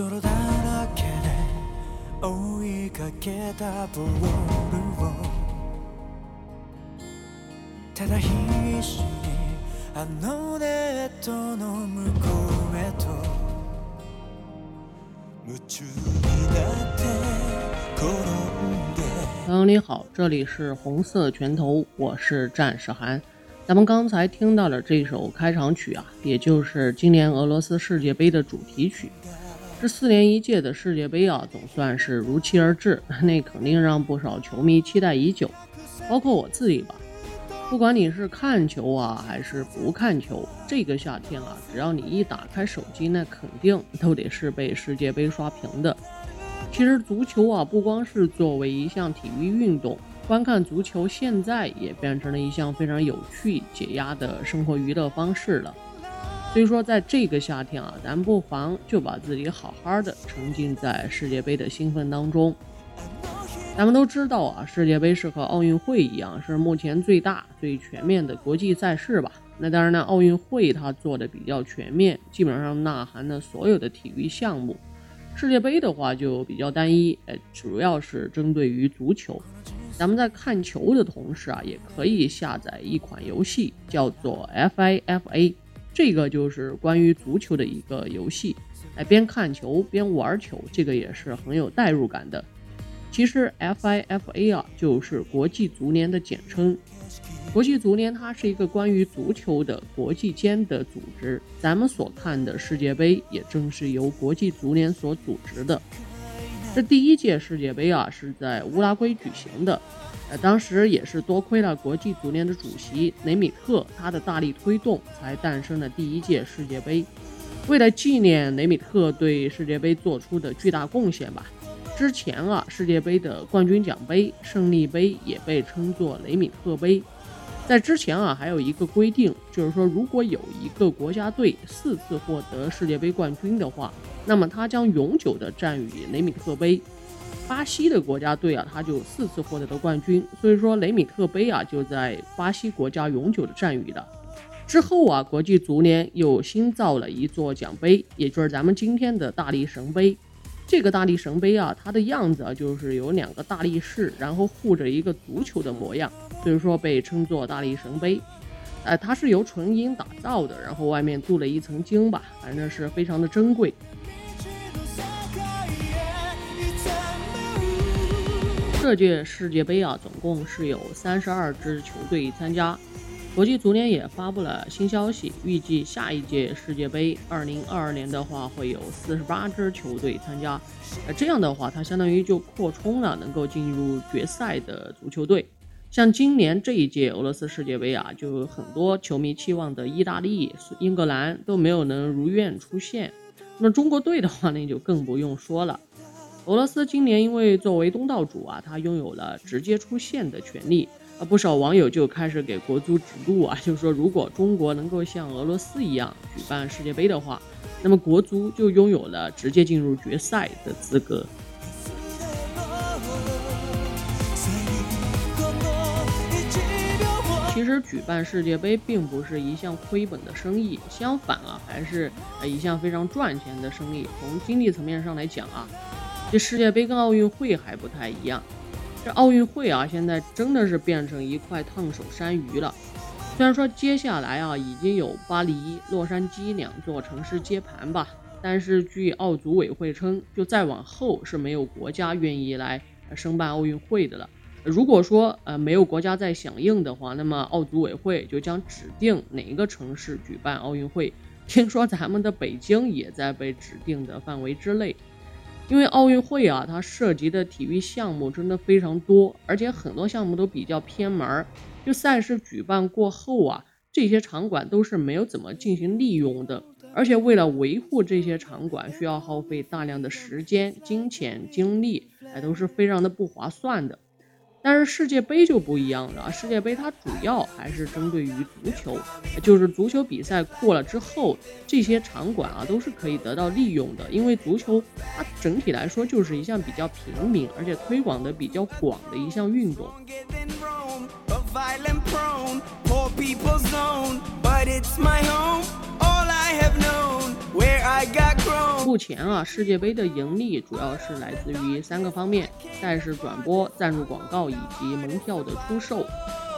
泥だらけで追いかけたボールをただ必死にあのネットの向こうへと夢中になって転んで朋友你好，这里是红色拳头，我是战士涵。咱们刚才听到了这首开场曲啊，也就是今年俄罗斯世界杯的主题曲。 这四年一届的世界杯啊，总算是如期而至，那肯定让不少球迷期待已久，包括我自己吧。不管你是看球啊，还是不看球，这个夏天啊，只要你一打开手机，那肯定都得是被世界杯刷屏的。其实足球啊，不光是作为一项体育运动，观看足球现在也变成了一项非常有趣、解压的生活娱乐方式了。所以说，在这个夏天啊，咱不妨就把自己好好的沉浸在世界杯的兴奋当中。咱们都知道啊，世界杯是和奥运会一样，是目前最大、最全面的国际赛事吧？那当然呢，奥运会它做的比较全面，基本上呐含了所有的体育项目。世界杯的话就比较单一，呃，主要是针对于足球。咱们在看球的同时啊，也可以下载一款游戏，叫做 FIFA，这个就是关于足球的一个游戏。哎，边看球边玩球，这个也是很有代入感的。其实 FIFA 啊，就是国际足联的简称。国际足联它是一个关于足球的国际间的组织。咱们所看的世界杯，也正是由国际足联所组织的。这第一届世界杯啊，是在乌拉圭举行的。呃，当时也是多亏了国际足联的主席雷米特他的大力推动，才诞生了第一届世界杯。为了纪念雷米特对世界杯做出的巨大贡献吧。之前啊，世界杯的冠军奖杯、胜利杯也被称作雷米特杯。在之前啊，还有一个规定，就是说，如果有一个国家队四次获得世界杯冠军的话，那么他将永久的占有雷米特杯。巴西的国家队啊，他就四次获得的冠军，所以说雷米特杯啊就在巴西国家永久的占有了。之后啊，国际足联又新造了一座奖杯，也就是咱们今天的大力神杯。这个大力神杯啊，它的样子啊，就是有两个大力士，然后护着一个足球的模样，所以说被称作大力神杯。呃，它是由纯银打造的，然后外面镀了一层金吧，反正是非常的珍贵。这届世界杯啊，总共是有三十二支球队参加。国际足联也发布了新消息，预计下一届世界杯，二零二二年的话会有四十八支球队参加。呃，这样的话，它相当于就扩充了能够进入决赛的足球队。像今年这一届俄罗斯世界杯啊，就很多球迷期望的意大利、英格兰都没有能如愿出现。那中国队的话呢，就更不用说了。俄罗斯今年因为作为东道主啊，它拥有了直接出线的权利。不少网友就开始给国足指路啊，就说如果中国能够像俄罗斯一样举办世界杯的话，那么国足就拥有了直接进入决赛的资格。其实举办世界杯并不是一项亏本的生意，相反啊，还是一项非常赚钱的生意。从经济层面上来讲啊，这世界杯跟奥运会还不太一样。这奥运会啊，现在真的是变成一块烫手山芋了。虽然说接下来啊，已经有巴黎、洛杉矶两座城市接盘吧，但是据奥组委会称，就再往后是没有国家愿意来申办奥运会的了。如果说呃没有国家在响应的话，那么奥组委会就将指定哪一个城市举办奥运会。听说咱们的北京也在被指定的范围之内。因为奥运会啊，它涉及的体育项目真的非常多，而且很多项目都比较偏门儿。就赛事举办过后啊，这些场馆都是没有怎么进行利用的，而且为了维护这些场馆，需要耗费大量的时间、金钱、精力，还，都是非常的不划算的。但是世界杯就不一样了，世界杯它主要还是针对于足球，就是足球比赛过了之后，这些场馆啊都是可以得到利用的，因为足球它整体来说就是一项比较平民，而且推广的比较广的一项运动。目前啊，世界杯的盈利主要是来自于三个方面：赛事转播、赞助广告以及门票的出售。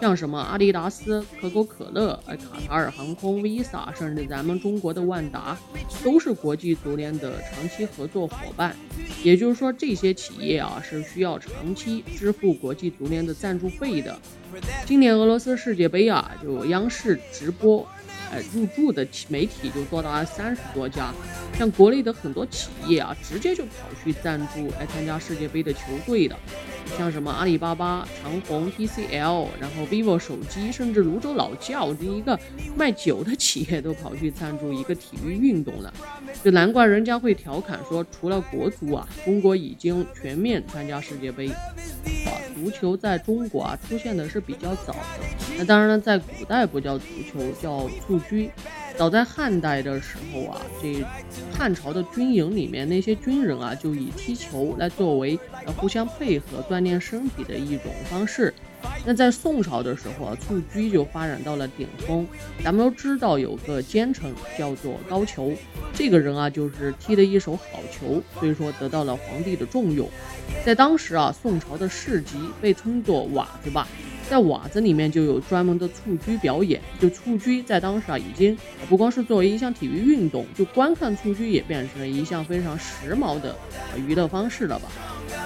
像什么阿迪达斯、可口可乐、哎卡塔尔航空、Visa，甚至咱们中国的万达，都是国际足联的长期合作伙伴。也就是说，这些企业啊是需要长期支付国际足联的赞助费的。今年俄罗斯世界杯啊，就央视直播。呃，入驻的媒体就多达三十多家，像国内的很多企业啊，直接就跑去赞助来参加世界杯的球队的，像什么阿里巴巴、长虹、TCL，然后 vivo 手机，甚至泸州老窖这一个卖酒的企业都跑去赞助一个体育运动了，就难怪人家会调侃说，除了国足啊，中国已经全面参加世界杯。啊足球在中国啊出现的是比较早的，那当然了，在古代不叫足球，叫蹴鞠。早在汉代的时候啊，这汉朝的军营里面那些军人啊，就以踢球来作为呃互相配合锻炼身体的一种方式。那在宋朝的时候啊，蹴鞠就发展到了顶峰。咱们都知道有个奸臣叫做高俅，这个人啊就是踢的一手好球，所以说得到了皇帝的重用。在当时啊，宋朝的市集被称作瓦子吧，在瓦子里面就有专门的蹴鞠表演。就蹴鞠在当时啊，已经不光是作为一项体育运动，就观看蹴鞠也变成了一项非常时髦的娱乐方式了吧。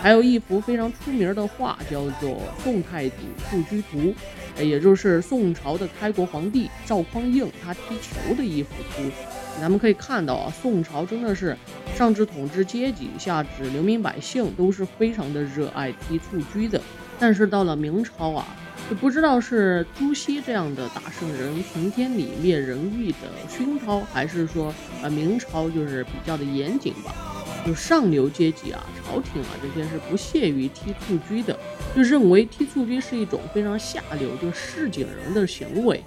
还有一幅非常出名的画，叫做《宋太祖蹴鞠图》，也就是宋朝的开国皇帝赵匡胤他踢球的一幅图。咱们可以看到啊，宋朝真的是上至统治阶级，下至流民百姓都是非常的热爱踢蹴鞠的。但是到了明朝啊，就不知道是朱熹这样的大圣人存天理灭人欲的熏陶，还是说呃明朝就是比较的严谨吧。就上流阶级啊，朝廷啊这些是不屑于踢蹴鞠的，就认为踢蹴鞠是一种非常下流、就市井人的行为。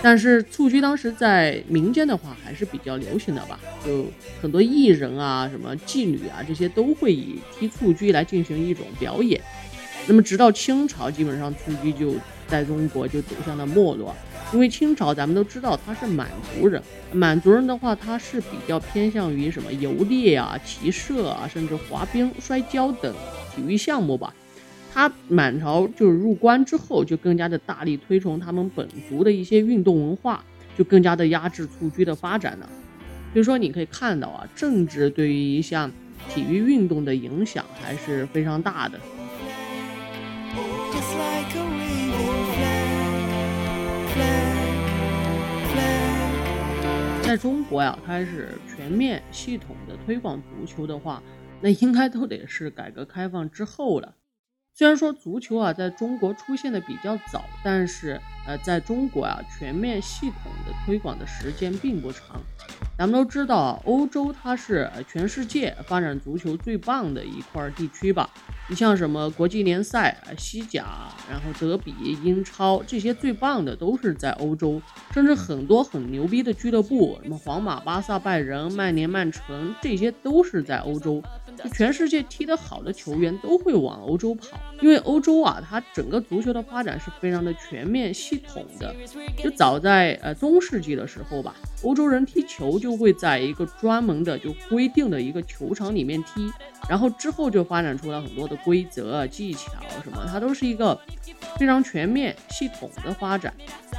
但是蹴鞠当时在民间的话还是比较流行的吧，就很多艺人啊、什么妓女啊这些都会以踢蹴鞠来进行一种表演。那么直到清朝，基本上蹴鞠就在中国就走向了没落，因为清朝咱们都知道他是满族人，满族人的话他是比较偏向于什么游猎啊、骑射啊，甚至滑冰、摔跤等体育项目吧。他满朝就是入关之后，就更加的大力推崇他们本族的一些运动文化，就更加的压制蹴鞠的发展了。所以说，你可以看到啊，政治对于一项体育运动的影响还是非常大的。在中国呀，开始全面系统的推广足球的话，那应该都得是改革开放之后了。虽然说足球啊在中国出现的比较早，但是呃，在中国啊全面系统的推广的时间并不长。咱们都知道啊，欧洲它是全世界发展足球最棒的一块儿地区吧？你像什么国际联赛、西甲，然后德比、英超这些最棒的都是在欧洲，甚至很多很牛逼的俱乐部，什么皇马、巴萨、拜仁、曼联、曼城，这些都是在欧洲。就全世界踢得好的球员都会往欧洲跑，因为欧洲啊，它整个足球的发展是非常的全面系统的。就早在呃中世纪的时候吧，欧洲人踢球就会在一个专门的就规定的一个球场里面踢，然后之后就发展出了很多的规则、技巧什么，它都是一个非常全面系统的发展。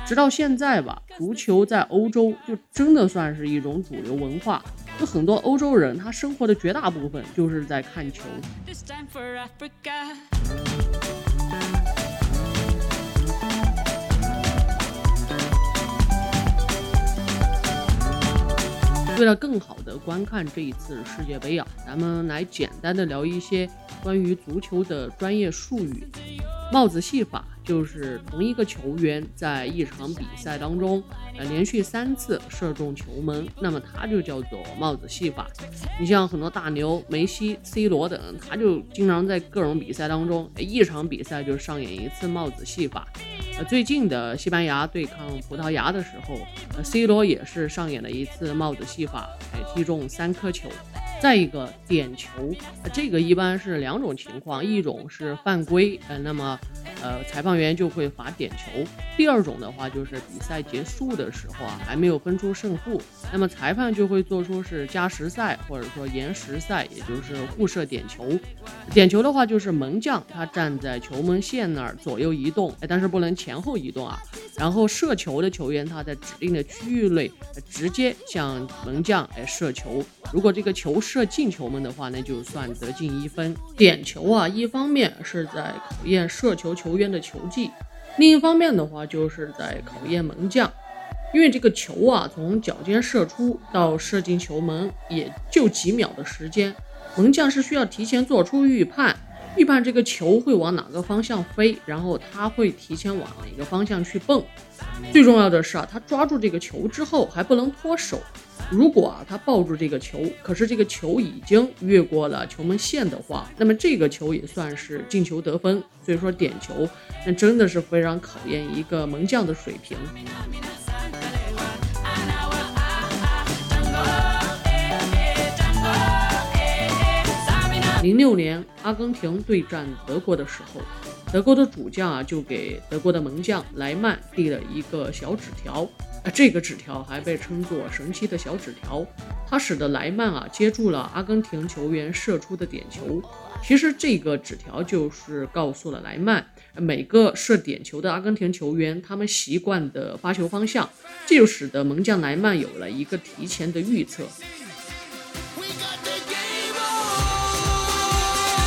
直到现在吧，足球在欧洲就真的算是一种主流文化。有很多欧洲人，他生活的绝大部分就是在看球。为了更好的观看这一次世界杯啊，咱们来简单的聊一些关于足球的专业术语。帽子戏法就是同一个球员在一场比赛当中，呃，连续三次射中球门，那么他就叫做帽子戏法。你像很多大牛，梅西、C 罗等，他就经常在各种比赛当中，一场比赛就上演一次帽子戏法。呃，最近的西班牙对抗葡萄牙的时候，呃，C 罗也是上演了一次帽子戏法，哎，踢中三颗球。再一个点球，这个一般是两种情况，一种是犯规，呃，那么呃，裁判员就会罚点球。第二种的话，就是比赛结束的时候啊，还没有分出胜负，那么裁判就会做出是加时赛或者说延时赛，也就是互射点球。点球的话，就是门将他站在球门线那儿左右移动，哎，但是不能前后移动啊。然后射球的球员他在指定的区域内直接向门将哎射球，如果这个球射进球门的话，那就算得进一分。点球啊，一方面是在考验射球球员的球技，另一方面的话就是在考验门将，因为这个球啊从脚尖射出到射进球门也就几秒的时间，门将是需要提前做出预判。预判这个球会往哪个方向飞，然后他会提前往哪个方向去蹦。最重要的是啊，他抓住这个球之后还不能脱手。如果啊他抱住这个球，可是这个球已经越过了球门线的话，那么这个球也算是进球得分。所以说点球，那真的是非常考验一个门将的水平。零六年阿根廷对战德国的时候，德国的主将啊就给德国的门将莱曼递了一个小纸条，啊，这个纸条还被称作神奇的小纸条，它使得莱曼啊接住了阿根廷球员射出的点球。其实这个纸条就是告诉了莱曼每个射点球的阿根廷球员他们习惯的发球方向，这就使得门将莱曼有了一个提前的预测。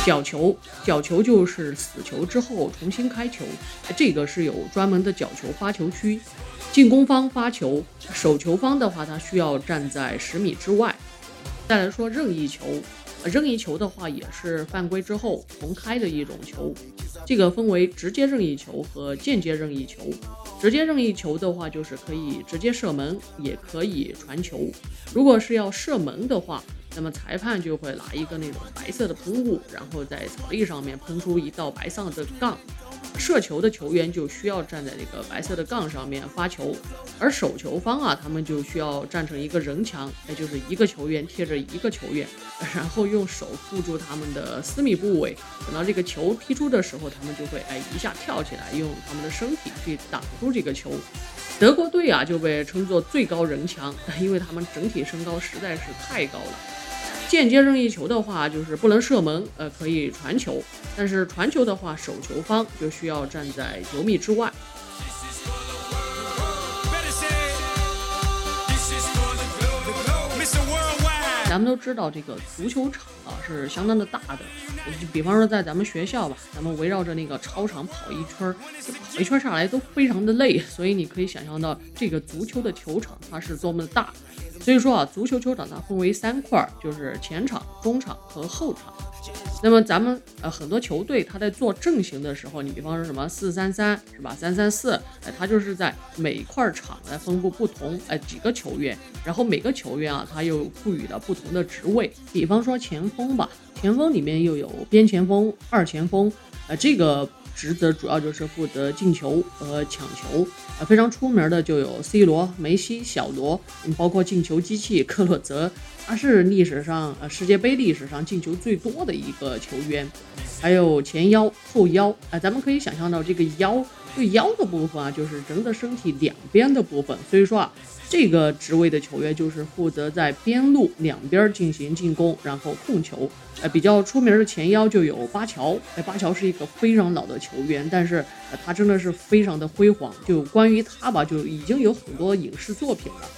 角球，角球就是死球之后重新开球，这个是有专门的角球发球区。进攻方发球，守球方的话，他需要站在十米之外。再来说任意球，任意球的话也是犯规之后重开的一种球。这个分为直接任意球和间接任意球。直接任意球的话，就是可以直接射门，也可以传球。如果是要射门的话，那么裁判就会拿一个那种白色的喷雾，然后在草地上面喷出一道白色的杠，射球的球员就需要站在这个白色的杠上面发球，而守球方啊，他们就需要站成一个人墙，也就是一个球员贴着一个球员，然后用手护住他们的私密部位，等到这个球踢出的时候，他们就会哎一下跳起来，用他们的身体去挡住这个球。德国队啊就被称作最高人墙，因为他们整体身高实在是太高了。间接任意球的话，就是不能射门，呃，可以传球，但是传球的话，守球方就需要站在九米之外。咱们都知道，这个足球场啊是相当的大的。就比方说，在咱们学校吧，咱们围绕着那个操场跑一圈儿，跑一圈下来都非常的累，所以你可以想象到这个足球的球场它是多么的大。所以说啊，足球球场它分为三块，就是前场、中场和后场。那么咱们呃很多球队，他在做阵型的时候，你比方说什么四三三是吧？三三四，哎，他就是在每块场来分布不同哎几个球员，然后每个球员啊，他又赋予了不同的职位。比方说前锋吧，前锋里面又有边前锋、二前锋，呃，这个。职责主要就是负责进球和抢球，呃，非常出名的就有 C 罗、梅西、小罗，包括进球机器克洛泽，他是历史上呃世界杯历史上进球最多的一个球员，还有前腰、后腰，啊，咱们可以想象到这个腰，对腰的部分啊，就是人的身体两边的部分，所以说啊。这个职位的球员就是负责在边路两边进行进攻，然后控球。呃，比较出名的前腰就有巴乔。哎，巴乔是一个非常老的球员，但是呃他真的是非常的辉煌。就关于他吧，就已经有很多影视作品了。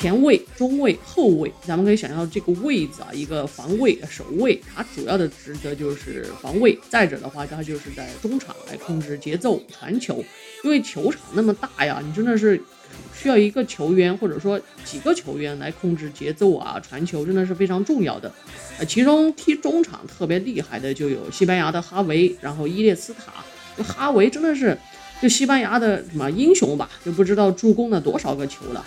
前卫、中卫、后卫，咱们可以想象这个位子啊，一个防卫、守卫，他主要的职责就是防卫。再者的话，他就是在中场来控制节奏、传球。因为球场那么大呀，你真的是。需要一个球员或者说几个球员来控制节奏啊，传球真的是非常重要的。呃，其中踢中场特别厉害的就有西班牙的哈维，然后伊列斯塔。就哈维真的是就西班牙的什么英雄吧，就不知道助攻了多少个球了。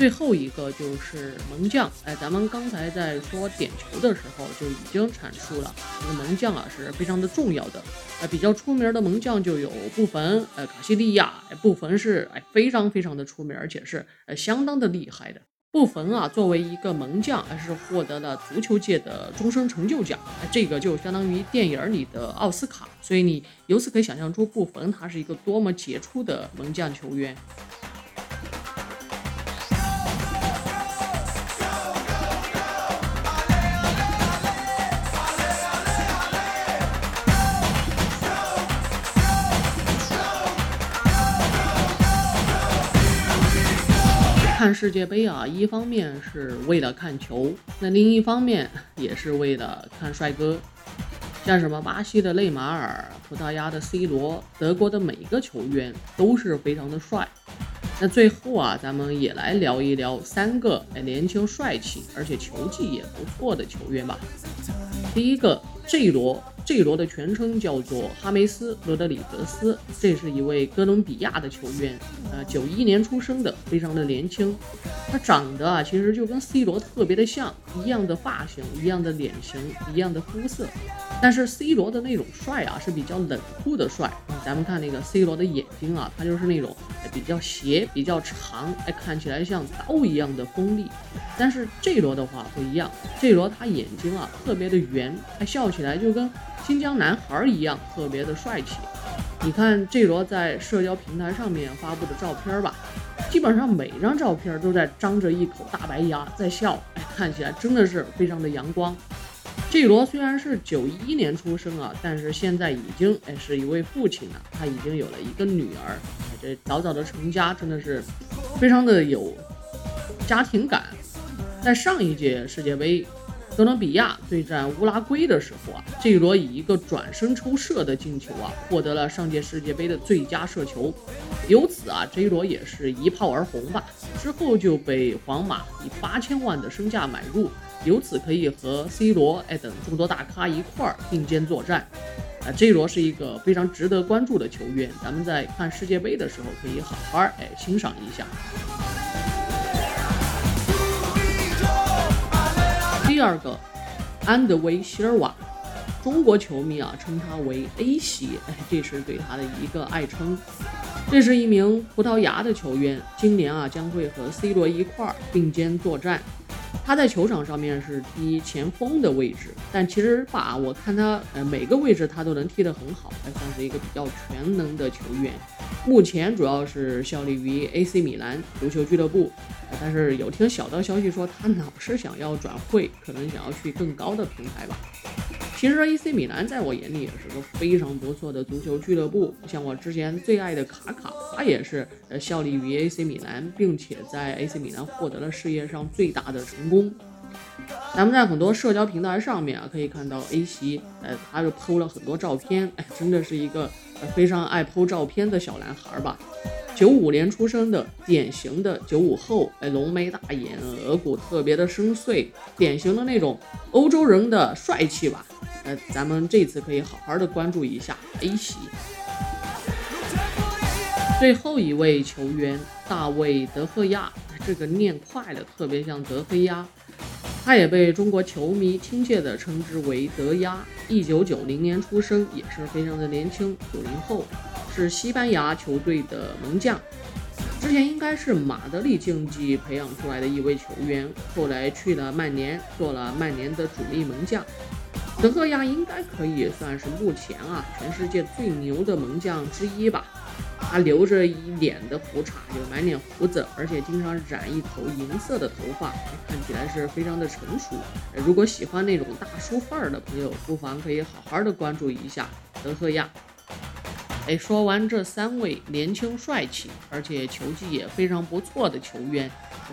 最后一个就是门将，哎，咱们刚才在说点球的时候就已经阐述了，这个门将啊是非常的重要的。呃，比较出名的门将就有布冯，呃，卡西利亚。布冯是哎非常非常的出名，而且是呃相当的厉害的。布冯啊，作为一个门将，还是获得了足球界的终身成就奖，这个就相当于电影里的奥斯卡。所以你由此可以想象出布冯他是一个多么杰出的门将球员。看世界杯啊，一方面是为了看球，那另一方面也是为了看帅哥。像什么巴西的内马尔、葡萄牙的 C 罗、德国的每个球员都是非常的帅。那最后啊，咱们也来聊一聊三个哎年轻帅气而且球技也不错的球员吧。第一个，J 罗。J 罗的全称叫做哈梅斯·罗德里格斯，这是一位哥伦比亚的球员，呃，九一年出生的，非常的年轻。他长得啊，其实就跟 C 罗特别的像，一样的发型，一样的脸型，一样的肤色。但是 C 罗的那种帅啊，是比较冷酷的帅。咱们看那个 C 罗的眼睛啊，他就是那种比较斜、比较长，哎，看起来像刀一样的锋利。但是 J 罗的话不一样，J 罗他眼睛啊特别的圆，他笑起起来就跟。新疆男孩儿一样特别的帅气，你看 J 罗在社交平台上面发布的照片吧，基本上每张照片都在张着一口大白牙在笑，哎，看起来真的是非常的阳光。J 罗虽然是九一年出生啊，但是现在已经哎是一位父亲了，他已经有了一个女儿，哎这早早的成家真的是非常的有家庭感。在上一届世界杯。哥伦比亚对战乌拉圭的时候啊，J 罗以一个转身抽射的进球啊，获得了上届世界杯的最佳射球。由此啊，J 罗也是一炮而红吧。之后就被皇马以八千万的身价买入，由此可以和 C 罗哎等众多大咖一块儿并肩作战。啊，J 罗是一个非常值得关注的球员，咱们在看世界杯的时候可以好好哎欣赏一下。第二个，安德威希尔瓦，中国球迷啊称他为 A 席，这是对他的一个爱称。这是一名葡萄牙的球员，今年啊将会和 C 罗一块儿并肩作战。他在球场上面是踢前锋的位置，但其实吧，我看他呃每个位置他都能踢得很好，还算是一个比较全能的球员。目前主要是效力于 AC 米兰足球俱乐部，但是有听小道消息说他老是想要转会，可能想要去更高的平台吧。其实 AC 米兰在我眼里也是个非常不错的足球俱乐部，像我之前最爱的卡卡，他也是效力于 AC 米兰，并且在 AC 米兰获得了事业上最大的成功。咱们在很多社交平台上面啊，可以看到 A 席，呃，他就 PO 了很多照片，哎，真的是一个非常爱 PO 照片的小男孩吧。九五年出生的，典型的九五后，哎，浓眉大眼，额骨特别的深邃，典型的那种欧洲人的帅气吧。呃，咱们这次可以好好的关注一下 A 席。最后一位球员大卫德赫亚，这个念快了，特别像德黑鸭。他也被中国球迷亲切地称之为德鸭。一九九零年出生，也是非常的年轻，九零后，是西班牙球队的门将。之前应该是马德里竞技培养出来的一位球员，后来去了曼联，做了曼联的主力门将。德赫亚应该可以算是目前啊全世界最牛的门将之一吧。他留着一脸的胡茬，就满脸胡子，而且经常染一头银色的头发，看起来是非常的成熟。如果喜欢那种大叔范儿的朋友，不妨可以好好的关注一下德赫亚。哎，说完这三位年轻帅气，而且球技也非常不错的球员，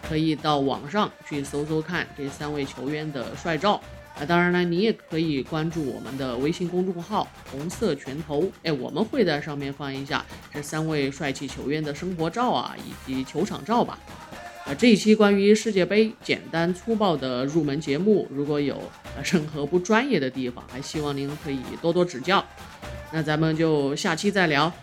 可以到网上去搜搜看这三位球员的帅照。啊，当然了，你也可以关注我们的微信公众号“红色拳头”，哎，我们会在上面放一下这三位帅气球员的生活照啊，以及球场照吧。啊，这一期关于世界杯简单粗暴的入门节目，如果有任何不专业的地方，还希望您可以多多指教。那咱们就下期再聊。